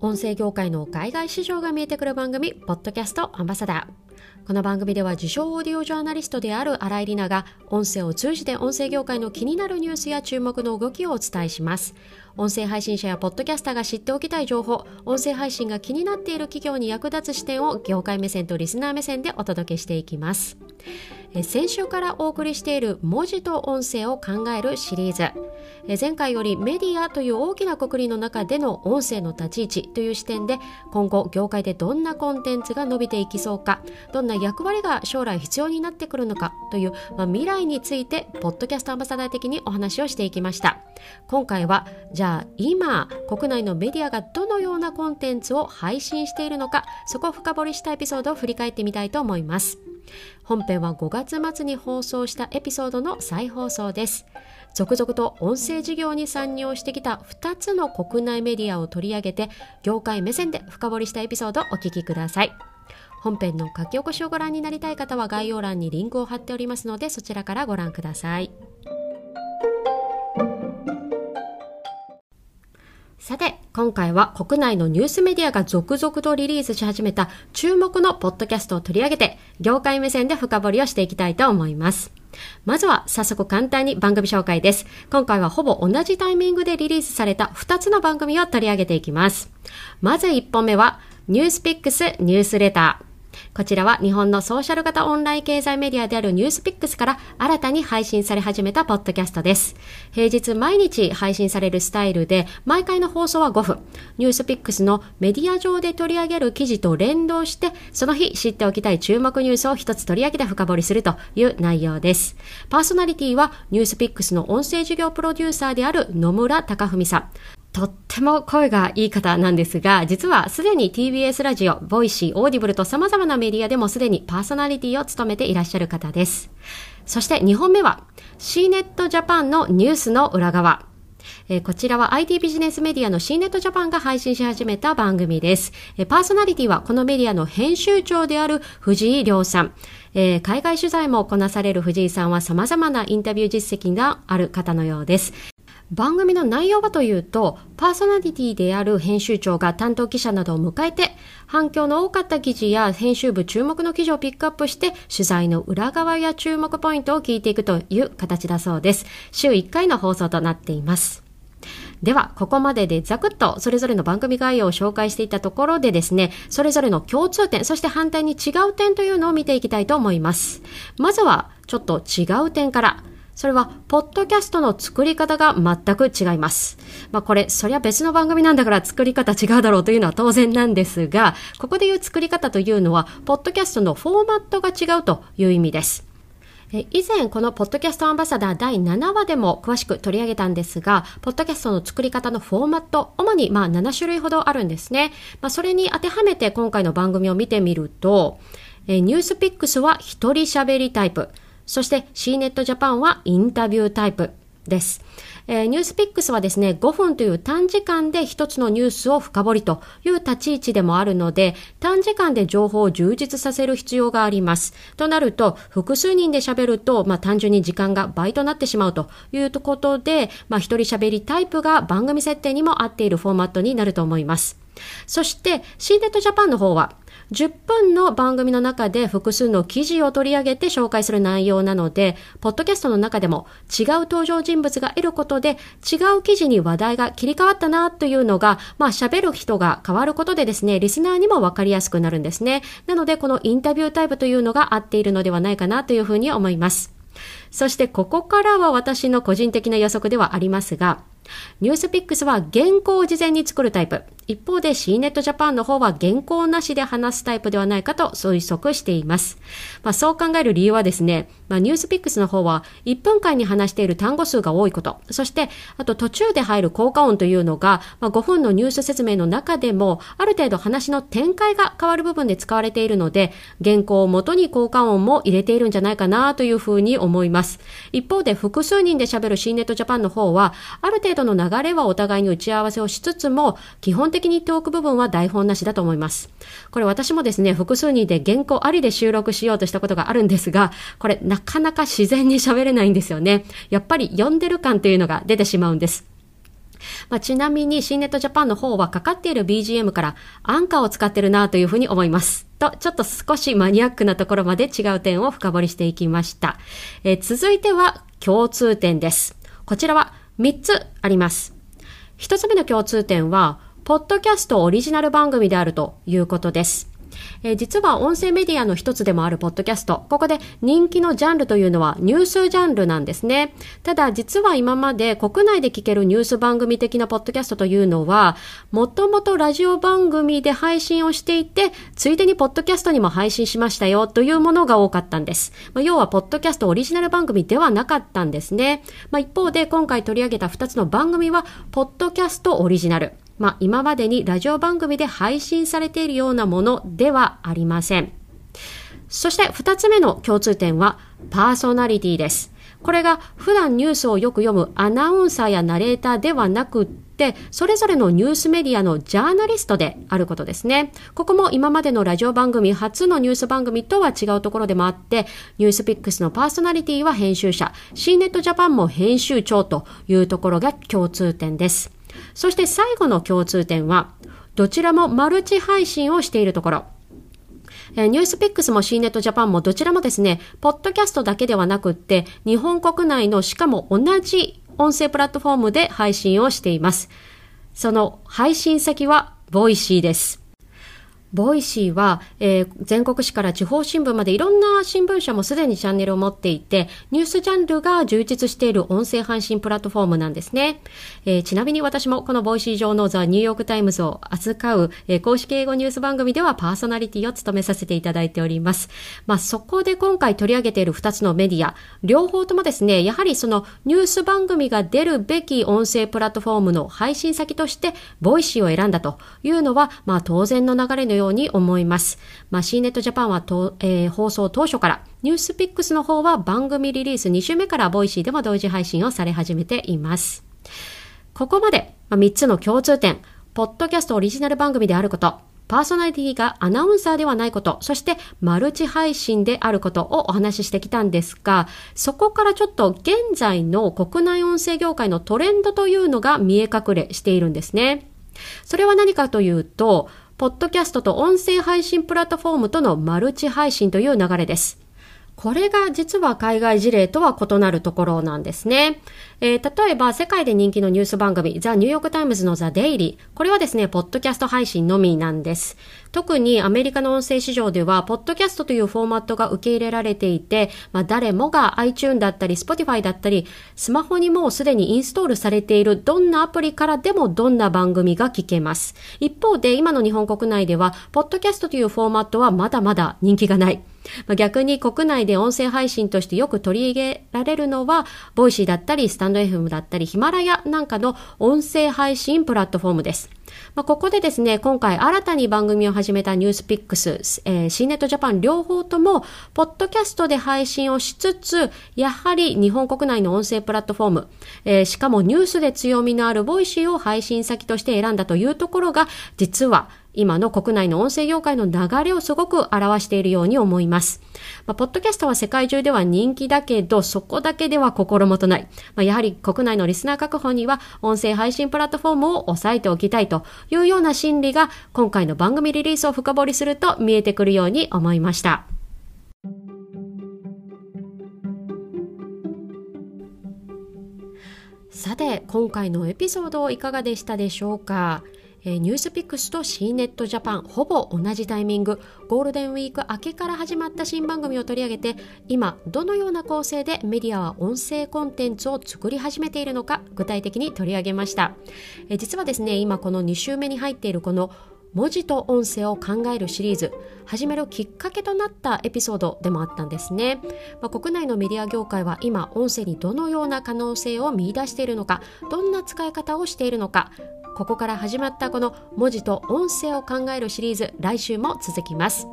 音声業界の海外市場が見えてくる番組、ポッドキャストアンバサダー。この番組では自称オーディオジャーナリストである新井里奈が音声を通じて音声業界の気になるニュースや注目の動きをお伝えします。音声配信者やポッドキャスターが知っておきたい情報、音声配信が気になっている企業に役立つ視点を業界目線とリスナー目線でお届けしていきます。先週からお送りしている文字と音声を考えるシリーズ。前回よりメディアという大きな括りの中での音声の立ち位置という視点で今後業界でどんなコンテンツが伸びていきそうかどんな役割が将来必要になってくるのかという、まあ、未来についてポッドキャストアンバサダー的にお話をしていきました。今回はじゃあ今国内のメディアがどのようなコンテンツを配信しているのかそこを深掘りしたエピソードを振り返ってみたいと思います。本編は5月末に放送したエピソードの再放送です。続々と音声事業に参入してきた2つの国内メディアを取り上げて業界目線で深掘りしたエピソードをお聞きください。本編の書き起こしをご覧になりたい方は概要欄にリンクを貼っておりますのでそちらからご覧ください。さて、今回は国内のニュースメディアが続々とリリースし始めた注目のポッドキャストを取り上げて、業界目線で深掘りをしていきたいと思います。まずは早速簡単に番組紹介です。今回はほぼ同じタイミングでリリースされた2つの番組を取り上げていきます。まず1本目は、ニュースピックスニュースレター。こちらは日本のソーシャル型オンライン経済メディアであるニュースピックスから新たに配信され始めたポッドキャストです。平日毎日配信されるスタイルで、毎回の放送は5分。ニュースピックスのメディア上で取り上げる記事と連動して、その日知っておきたい注目ニュースを一つ取り上げて深掘りするという内容です。パーソナリティはニュースピックスの音声事業プロデューサーである野村隆文さん。とっても声がいい方なんですが、実はすでに TBS ラジオ、ボイシー、オーディブルと様々なメディアでもすでにパーソナリティを務めていらっしゃる方です。そして2本目は C ネットジャパンのニュースの裏側。えー、こちらは IT ビジネスメディアの C ネットジャパンが配信し始めた番組です。えー、パーソナリティはこのメディアの編集長である藤井亮さん。えー、海外取材もこなされる藤井さんは様々なインタビュー実績がある方のようです。番組の内容はというと、パーソナリティである編集長が担当記者などを迎えて、反響の多かった記事や編集部注目の記事をピックアップして、取材の裏側や注目ポイントを聞いていくという形だそうです。週1回の放送となっています。では、ここまででざくっとそれぞれの番組概要を紹介していたところでですね、それぞれの共通点、そして反対に違う点というのを見ていきたいと思います。まずは、ちょっと違う点から、それは、ポッドキャストの作り方が全く違います。まあこれ、そりゃ別の番組なんだから作り方違うだろうというのは当然なんですが、ここで言う作り方というのは、ポッドキャストのフォーマットが違うという意味です。以前このポッドキャストアンバサダー第7話でも詳しく取り上げたんですが、ポッドキャストの作り方のフォーマット、主にまあ7種類ほどあるんですね。まあ、それに当てはめて今回の番組を見てみると、ニュースピックスは一人喋りタイプ。そして C ネットジャパンはインタビュータイプです。えー、ニュースピックスはですね、5分という短時間で一つのニュースを深掘りという立ち位置でもあるので、短時間で情報を充実させる必要があります。となると、複数人で喋ると、まあ単純に時間が倍となってしまうということで、まあ一人喋りタイプが番組設定にも合っているフォーマットになると思います。そして、C ネットジャパンの方は、10分の番組の中で複数の記事を取り上げて紹介する内容なので、ポッドキャストの中でも違う登場人物が得ることで、違う記事に話題が切り替わったなというのが、まあ喋る人が変わることでですね、リスナーにもわかりやすくなるんですね。なので、このインタビュータイプというのが合っているのではないかなというふうに思います。そしてここからは私の個人的な予測ではありますが、ニュースピックスは原稿を事前に作るタイプ。一方で C ネットジャパンの方は原稿なしで話すタイプではないかと推測しています。まあ、そう考える理由はですね、まあ、ニュースピックスの方は1分間に話している単語数が多いこと、そしてあと途中で入る効果音というのが、まあ、5分のニュース説明の中でもある程度話の展開が変わる部分で使われているので、原稿を元に効果音も入れているんじゃないかなというふうに思います。一方で複数人で喋る C ネットジャパンの方は、ある程度の流れはお互いに打ち合わせをしつつも、基本的的に言っておく部分は台本なしだと思います。これ私もですね、複数人で原稿ありで収録しようとしたことがあるんですが、これなかなか自然に喋れないんですよね。やっぱり読んでる感というのが出てしまうんです。まあ、ちなみに、新ネットジャパンの方はかかっている BGM からアンカーを使ってるなというふうに思います。と、ちょっと少しマニアックなところまで違う点を深掘りしていきました。えー、続いては共通点です。こちらは3つあります。1つ目の共通点は、ポッドキャストオリジナル番組であるということです。えー、実は音声メディアの一つでもあるポッドキャスト。ここで人気のジャンルというのはニュースジャンルなんですね。ただ実は今まで国内で聞けるニュース番組的なポッドキャストというのは、もともとラジオ番組で配信をしていて、ついでにポッドキャストにも配信しましたよというものが多かったんです。まあ、要はポッドキャストオリジナル番組ではなかったんですね。まあ、一方で今回取り上げた2つの番組は、ポッドキャストオリジナル。まあ、今までにラジオ番組で配信されているようなものではありません。そして二つ目の共通点はパーソナリティです。これが普段ニュースをよく読むアナウンサーやナレーターではなくって、それぞれのニュースメディアのジャーナリストであることですね。ここも今までのラジオ番組初のニュース番組とは違うところでもあって、ニュースピックスのパーソナリティは編集者、C ネットジャパンも編集長というところが共通点です。そして最後の共通点は、どちらもマルチ配信をしているところ。ニュースピックスも C ネットジャパンもどちらもですね、ポッドキャストだけではなくって、日本国内のしかも同じ音声プラットフォームで配信をしています。その配信先は、 Voicy です。Voicy は、えー、全国紙から地方新聞までいろんな新聞社もすでにチャンネルを持っていて、ニュースジャンルが充実している音声配信プラットフォームなんですね。えー、ちなみに私もこの Voicy 上の The New York Times を扱う、えー、公式英語ニュース番組ではパーソナリティを務めさせていただいております。まあ、そこで今回取り上げている2つのメディア、両方ともですね、やはりそのニュース番組が出るべき音声プラットフォームの配信先として、Voicy を選んだというのは、まあ、当然の流れのように思います。まあ、 CNET Japan は、えー、放送当初から、 NewsPicks の方は番組リリース2週目から Voicy でも同時配信をされ始めています。ここまで、まあ、3つの共通点、ポッドキャストオリジナル番組であること、パーソナリティがアナウンサーではないこと、そしてマルチ配信であることをお話ししてきたんですが、そこからちょっと現在の国内音声業界のトレンドというのが見え隠れしているんですね。それは何かというと、ポッドキャストと音声配信プラットフォームとのマルチ配信という流れです。これが実は海外事例とは異なるところなんですね。えー、例えば世界で人気のニュース番組、 The New York Times の The Daily。これはですね、ポッドキャスト配信のみなんです。特にアメリカの音声市場では、ポッドキャストというフォーマットが受け入れられていて、まあ、誰もが iTune だったり、Spotify だったり、スマホにもうすでにインストールされているどんなアプリからでもどんな番組が聞けます。一方で、今の日本国内では、ポッドキャストというフォーマットはまだまだ人気がない。まあ、逆に国内で音声配信としてよく取り入れられるのは、ボイシーだったり、スタンド FM だったり、ヒマラヤなんかの音声配信プラットフォームです。まあ、ここでですね、今回新たに番組を始めたニュースピックス、えー、C ネットジャパン両方とも、ポッドキャストで配信をしつつ、やはり日本国内の音声プラットフォーム、えー、しかもニュースで強みのある Voicy を配信先として選んだというところが、実は今の国内の音声業界の流れをすごく表しているように思います。まあ、ポッドキャストは世界中では人気だけど、そこだけでは心もとない。まあ、やはり国内のリスナー確保には音声配信プラットフォームを押さえておきたいというような心理が今回の番組リリースを深掘りすると見えてくるように思いました。さて、今回のエピソードいかがでしたでしょうか？え、ニュースピックスと C ネットジャパンほぼ同じタイミング。ゴールデンウィーク明けから始まった新番組を取り上げて今どのような構成でメディアは音声コンテンツを作り始めているのか具体的に取り上げました、え、実はですね今この2週目に入っているこの文字と音声を考えるシリーズ始めるきっかけとなったエピソードでもあったんですね、まあ、国内のメディア業界は今音声にどのような可能性を見出しているのかどんな使い方をしているのかここから始まったこの文字と音声を考えるシリーズ来週も続きます。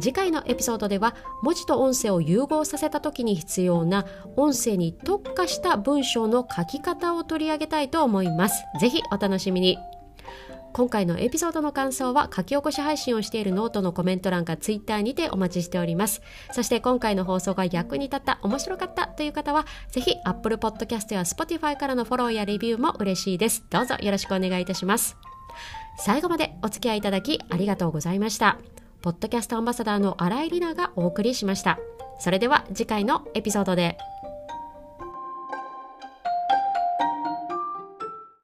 次回のエピソードでは文字と音声を融合させた時に必要な音声に特化した文章の書き方を取り上げたいと思います。ぜひお楽しみに。今回のエピソードの感想は書き起こし配信をしているノートのコメント欄かツイッターにてお待ちしております。そして今回の放送が役に立った、面白かったという方は、ぜひ Apple Podcast や Spotify からのフォローやレビューも嬉しいです。どうぞよろしくお願いいたします。最後までお付き合いいただきありがとうございました。ポッドキャストアンバサダーの新井里奈がお送りしました。それでは次回のエピソードで。